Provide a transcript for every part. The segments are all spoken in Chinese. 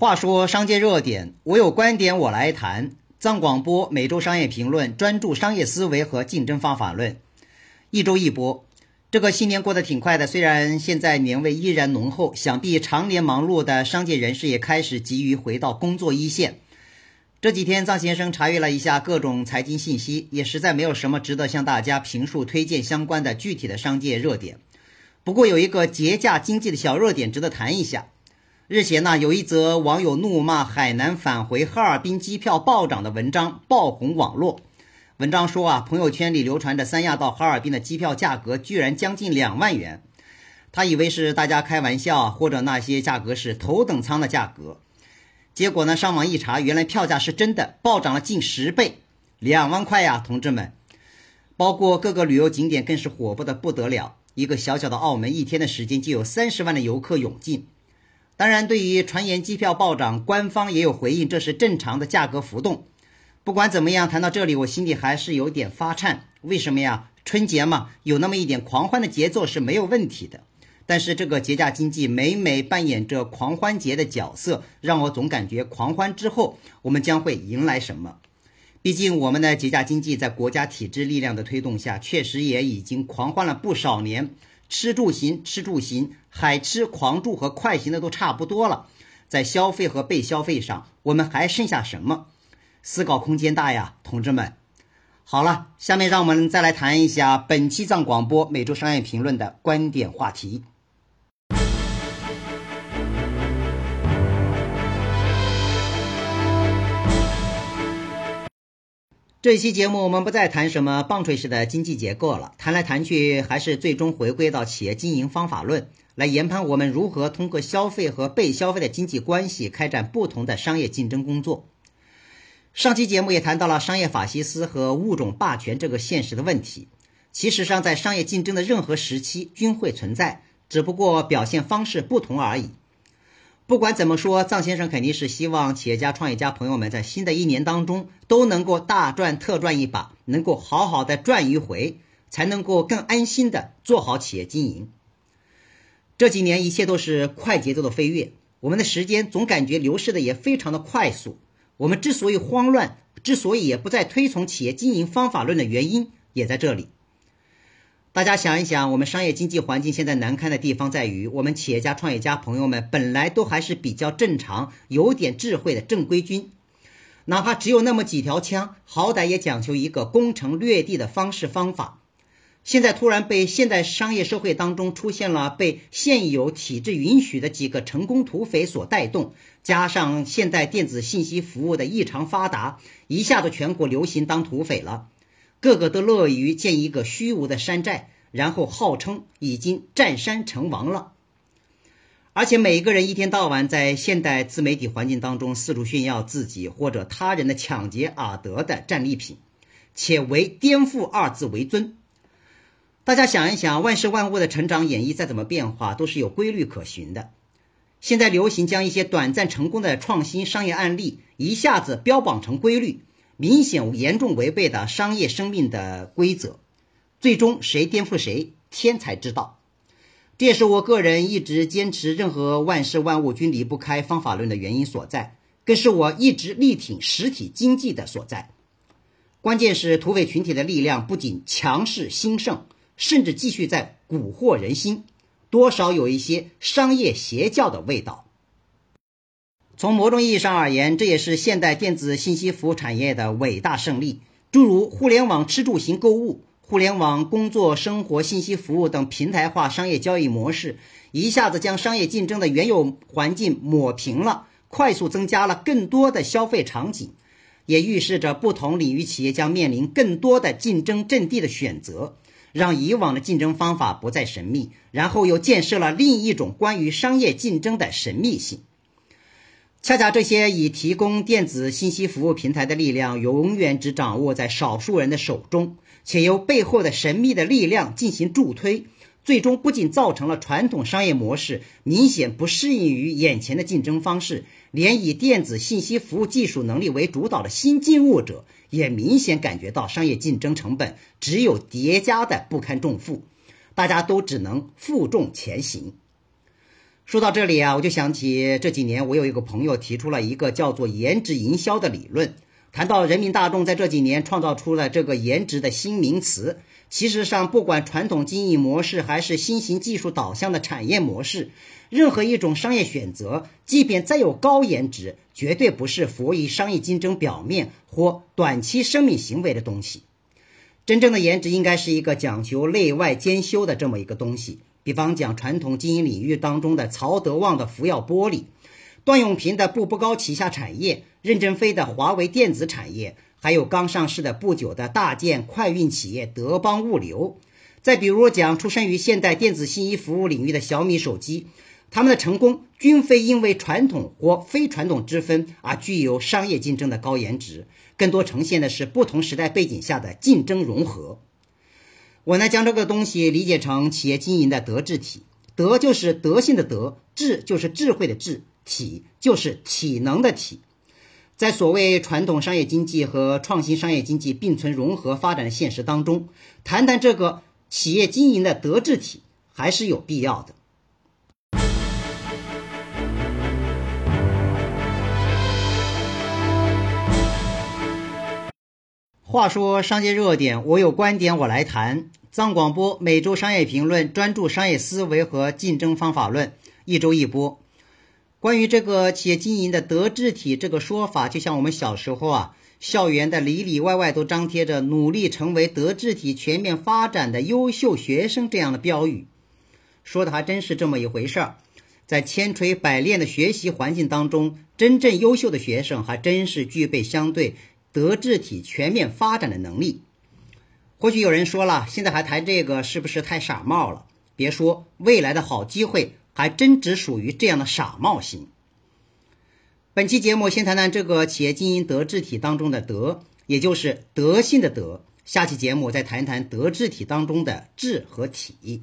话说商界热点，我有观点我来谈。藏广播每周商业评论，专注商业思维和竞争方法论，一周一播。这个新年过得挺快的，虽然现在年味依然浓厚，想必常年忙碌的商界人士也开始急于回到工作一线。这几天，藏先生查阅了一下各种财经信息，也实在没有什么值得向大家评述、推荐相关的具体的商界热点。不过有一个节假经济的小热点值得谈一下。日前呢，有一则网友怒骂海南返回哈尔滨机票暴涨的文章爆红网络。文章说啊，朋友圈里流传着三亚到哈尔滨的机票价格居然将近两万元。他以为是大家开玩笑，或者那些价格是头等舱的价格。结果呢，上网一查，原来票价是真的暴涨了近十倍，两万块呀，同志们！包括各个旅游景点更是火爆的不得了。一个小小的澳门，一天的时间就有三十万的游客涌进。当然，对于传言机票暴涨，官方也有回应，这是正常的价格浮动。不管怎么样，谈到这里，我心里还是有点发颤。为什么呀？春节嘛，有那么一点狂欢的节奏是没有问题的。但是这个节假经济每每扮演着狂欢节的角色，让我总感觉狂欢之后我们将会迎来什么？毕竟我们的节假经济在国家体制力量的推动下，确实也已经狂欢了不少年。吃住行，吃住行，海吃狂住和快行的都差不多了，在消费和被消费上，我们还剩下什么？思考空间大呀，同志们。好了，下面让我们再来谈一下本期藏广播每周商业评论的观点话题。这期节目我们不再谈什么棒槌式的经济结构了，谈来谈去还是最终回归到企业经营方法论，来研判我们如何通过消费和被消费的经济关系开展不同的商业竞争工作。上期节目也谈到了商业法西斯和物种霸权这个现实的问题。其实上，在商业竞争的任何时期均会存在，只不过表现方式不同而已。不管怎么说，藏先生肯定是希望企业家、创业家朋友们在新的一年当中都能够大赚特赚一把，能够好好的赚一回，才能够更安心的做好企业经营。这几年一切都是快节奏的飞跃，我们的时间总感觉流逝的也非常的快速。我们之所以慌乱，之所以也不再推崇企业经营方法论的原因，也在这里。大家想一想，我们商业经济环境现在难堪的地方在于，我们企业家、创业家朋友们本来都还是比较正常、有点智慧的正规军，哪怕只有那么几条枪，好歹也讲究一个攻城略地的方式方法。现在突然被现代商业社会当中出现了被现有体制允许的几个成功土匪所带动，加上现代电子信息服务的异常发达，一下子全国流行当土匪了。个个都乐于建一个虚无的山寨，然后号称已经占山成王了。而且每个人一天到晚在现代自媒体环境当中四处炫耀自己或者他人的抢劫而得的战利品，且为颠覆二字为尊。大家想一想，万事万物的成长演绎再怎么变化，都是有规律可循的。现在流行将一些短暂成功的创新商业案例一下子标榜成规律。明显严重违背的商业生命的规则，最终谁颠覆谁，天才知道。这也是我个人一直坚持任何万事万物均离不开方法论的原因所在，更是我一直力挺实体经济的所在。关键是土匪群体的力量不仅强势兴盛，甚至继续在蛊惑人心，多少有一些商业邪教的味道。从某种意义上而言，这也是现代电子信息服务产业的伟大胜利。诸如互联网吃住行购物、互联网工作生活信息服务等平台化商业交易模式，一下子将商业竞争的原有环境抹平了，快速增加了更多的消费场景，也预示着不同领域企业将面临更多的竞争阵地的选择，让以往的竞争方法不再神秘，然后又建设了另一种关于商业竞争的神秘性。恰恰这些以提供电子信息服务平台的力量，永远只掌握在少数人的手中，且由背后的神秘的力量进行助推，最终不仅造成了传统商业模式明显不适应于眼前的竞争方式，连以电子信息服务技术能力为主导的新进入者，也明显感觉到商业竞争成本只有叠加的不堪重负，大家都只能负重前行。说到这里啊，我就想起这几年我有一个朋友提出了一个叫做“颜值营销”的理论，谈到人民大众在这几年创造出了这个颜值的新名词。其实上，不管传统经营模式还是新型技术导向的产业模式，任何一种商业选择，即便再有高颜值，绝对不是浮于商业竞争表面或短期生命行为的东西。真正的颜值应该是一个讲求内外兼修的这么一个东西。比方讲，传统经营领域当中的曹德旺的福耀玻璃，段永平的步步高旗下产业，任正非的华为电子产业，还有刚上市的不久的大件快运企业德邦物流。再比如讲，出生于现代电子信息服务领域的小米手机，他们的成功均非因为传统或非传统之分而具有商业竞争的高颜值，更多呈现的是不同时代背景下的竞争融合。我呢，将这个东西理解成企业经营的德智体。德就是德性的德，智就是智慧的智，体就是体能的体。在所谓传统商业经济和创新商业经济并存融合发展的现实当中，谈谈这个企业经营的德智体还是有必要的。话说商界热点，我有观点，我来谈。藏广播每周商业评论，专注商业思维和竞争方法论，一周一播。关于这个企业经营的德智体这个说法，就像我们小时候啊，校园的里里外外都张贴着“努力成为德智体全面发展的优秀学生”这样的标语，说的还真是这么一回事儿。在千锤百炼的学习环境当中，真正优秀的学生还真是具备相对。德智体全面发展的能力，或许有人说了，现在还谈这个是不是太傻帽了？别说，未来的好机会还真只属于这样的傻帽型。本期节目先谈谈这个企业经营德智体当中的德，也就是德性的德。下期节目再谈一谈德智体当中的智和体。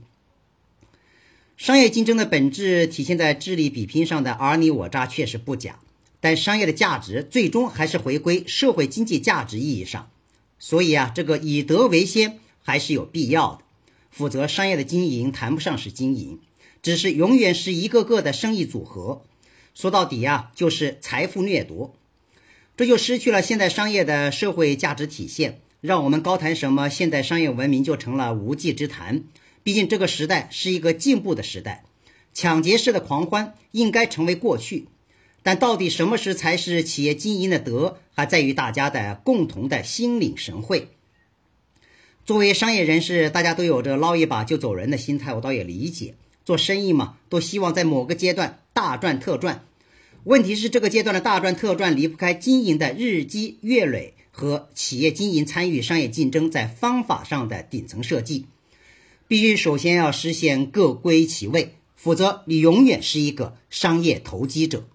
商业竞争的本质体现在智力比拼上的尔你我诈，确实不假。但商业的价值最终还是回归社会经济价值意义上，所以啊，这个以德为先还是有必要的。否则，商业的经营谈不上是经营，只是永远是一个个的生意组合。说到底呀，就是财富掠夺，这就失去了现代商业的社会价值体现。让我们高谈什么现代商业文明，就成了无稽之谈。毕竟这个时代是一个进步的时代，抢劫式的狂欢应该成为过去。但到底什么时才是企业经营的德，还在于大家的共同的心领神会。作为商业人士，大家都有着捞一把就走人的心态，我倒也理解。做生意嘛，都希望在某个阶段大赚特赚。问题是这个阶段的大赚特赚离不开经营的日积月累和企业经营参与商业竞争在方法上的顶层设计。必须首先要实现各归其位，否则你永远是一个商业投机者。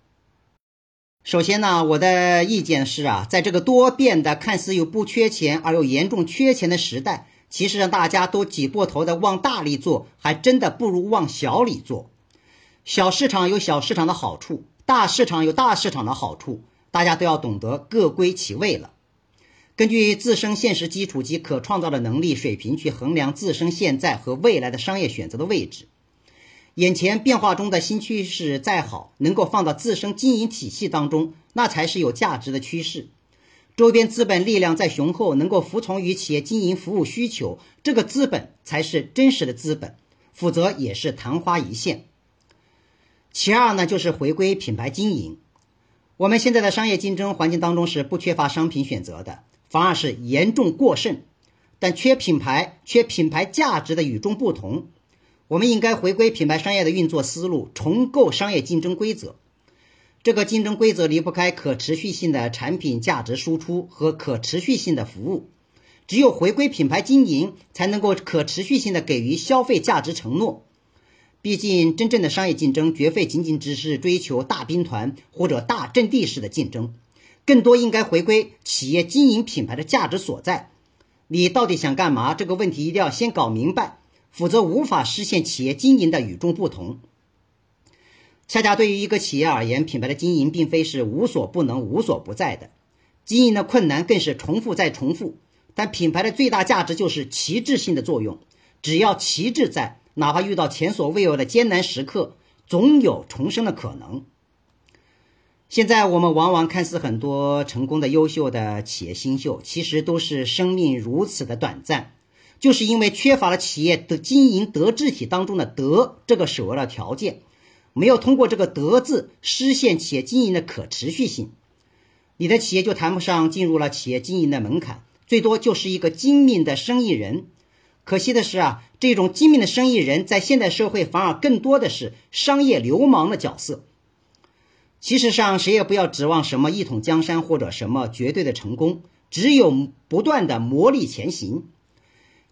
首先呢，我的意见是啊，在这个多变的、看似又不缺钱而又严重缺钱的时代，其实让大家都挤破头的往大里做，还真的不如往小里做。小市场有小市场的好处，大市场有大市场的好处，大家都要懂得各归其位了。根据自身现实基础及可创造的能力水平去衡量自身现在和未来的商业选择的位置。眼前变化中的新趋势再好，能够放到自身经营体系当中，那才是有价值的趋势。周边资本力量再雄厚，能够服从于企业经营服务需求，这个资本才是真实的资本，否则也是昙花一现。其二呢，就是回归品牌经营。我们现在的商业竞争环境当中是不缺乏商品选择的，反而是严重过剩，但缺品牌、缺品牌价值的与众不同。我们应该回归品牌商业的运作思路，重构商业竞争规则。这个竞争规则离不开可持续性的产品价值输出和可持续性的服务。只有回归品牌经营，才能够可持续性的给予消费价值承诺。毕竟，真正的商业竞争绝非仅仅只是追求大兵团或者大阵地式的竞争，更多应该回归企业经营品牌的价值所在。你到底想干嘛？这个问题一定要先搞明白。否则无法实现企业经营的与众不同。恰恰对于一个企业而言，品牌的经营并非是无所不能、无所不在的，经营的困难更是重复再重复。但品牌的最大价值就是旗帜性的作用，只要旗帜在，哪怕遇到前所未有的艰难时刻，总有重生的可能。现在我们往往看似很多成功的、优秀的企业新秀，其实都是生命如此的短暂，就是因为缺乏了企业的经营德智体当中的“德”这个首要的条件，没有通过这个“德”字实现企业经营的可持续性，你的企业就谈不上进入了企业经营的门槛，最多就是一个精明的生意人。可惜的是啊，这种精明的生意人在现代社会反而更多的是商业流氓的角色。其实上，谁也不要指望什么一统江山或者什么绝对的成功，只有不断的磨砺前行。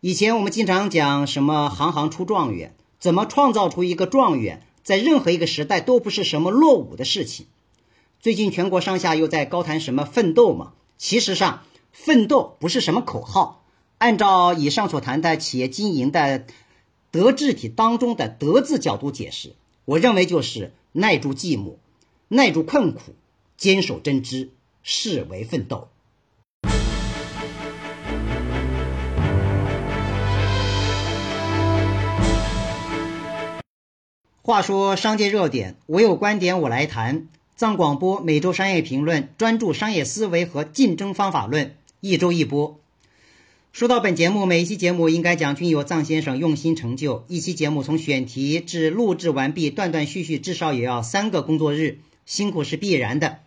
以前我们经常讲什么行行出状元，怎么创造出一个状元，在任何一个时代都不是什么落伍的事情。最近全国上下又在高谈什么奋斗嘛？其实上，奋斗不是什么口号。按照以上所谈的企业经营的德智体当中的“德”字角度解释，我认为就是耐住寂寞。耐住困苦，坚守真知，视为奋斗。话说商界热点，我有观点我来谈。藏广播每周商业评论，专注商业思维和竞争方法论，一周一播。说到本节目，每一期节目应该讲均有藏先生用心成就。一期节目从选题至录制完毕，断断续续，至少也要三个工作日。辛苦是必然的，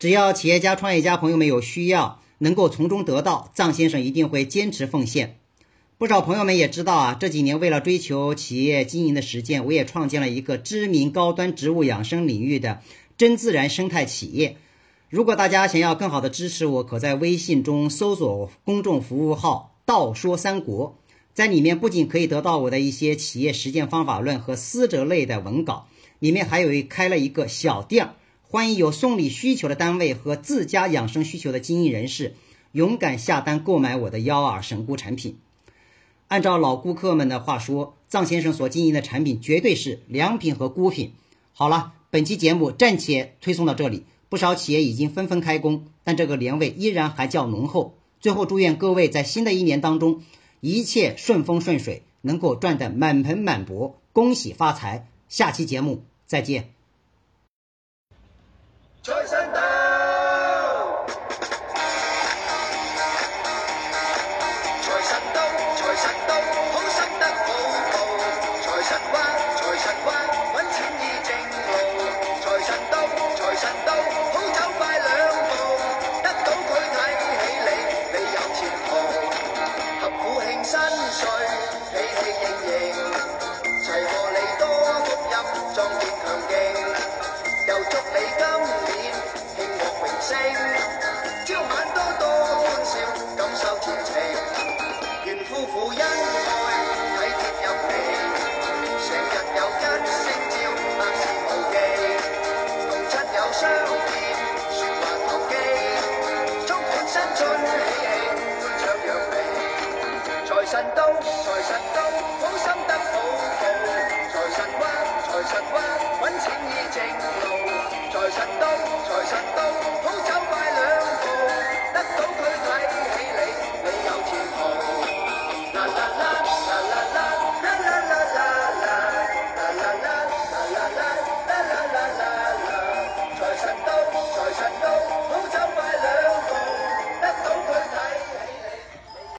只要企业家、创业家朋友们有需要，能够从中得到，藏先生一定会坚持奉献。不少朋友们也知道啊，这几年为了追求企业经营的实践，我也创建了一个知名高端植物养生领域的真自然生态企业。如果大家想要更好的支持我，可在微信中搜索公众服务号“道说三国”，在里面不仅可以得到我的一些企业实践方法论和思哲类的文稿。里面还有一开了一个小店，欢迎有送礼需求的单位和自家养生需求的经营人士勇敢下单购买我的幺耳神菇产品。按照老顾客们的话说，藏先生所经营的产品绝对是良品和孤品。好了，本期节目暂且推送到这里。不少企业已经纷纷开工，但这个年味依然还较浓厚。最后祝愿各位在新的一年当中一切顺风顺水，能够赚得满盆满钵，恭喜发财。下期节目。再见。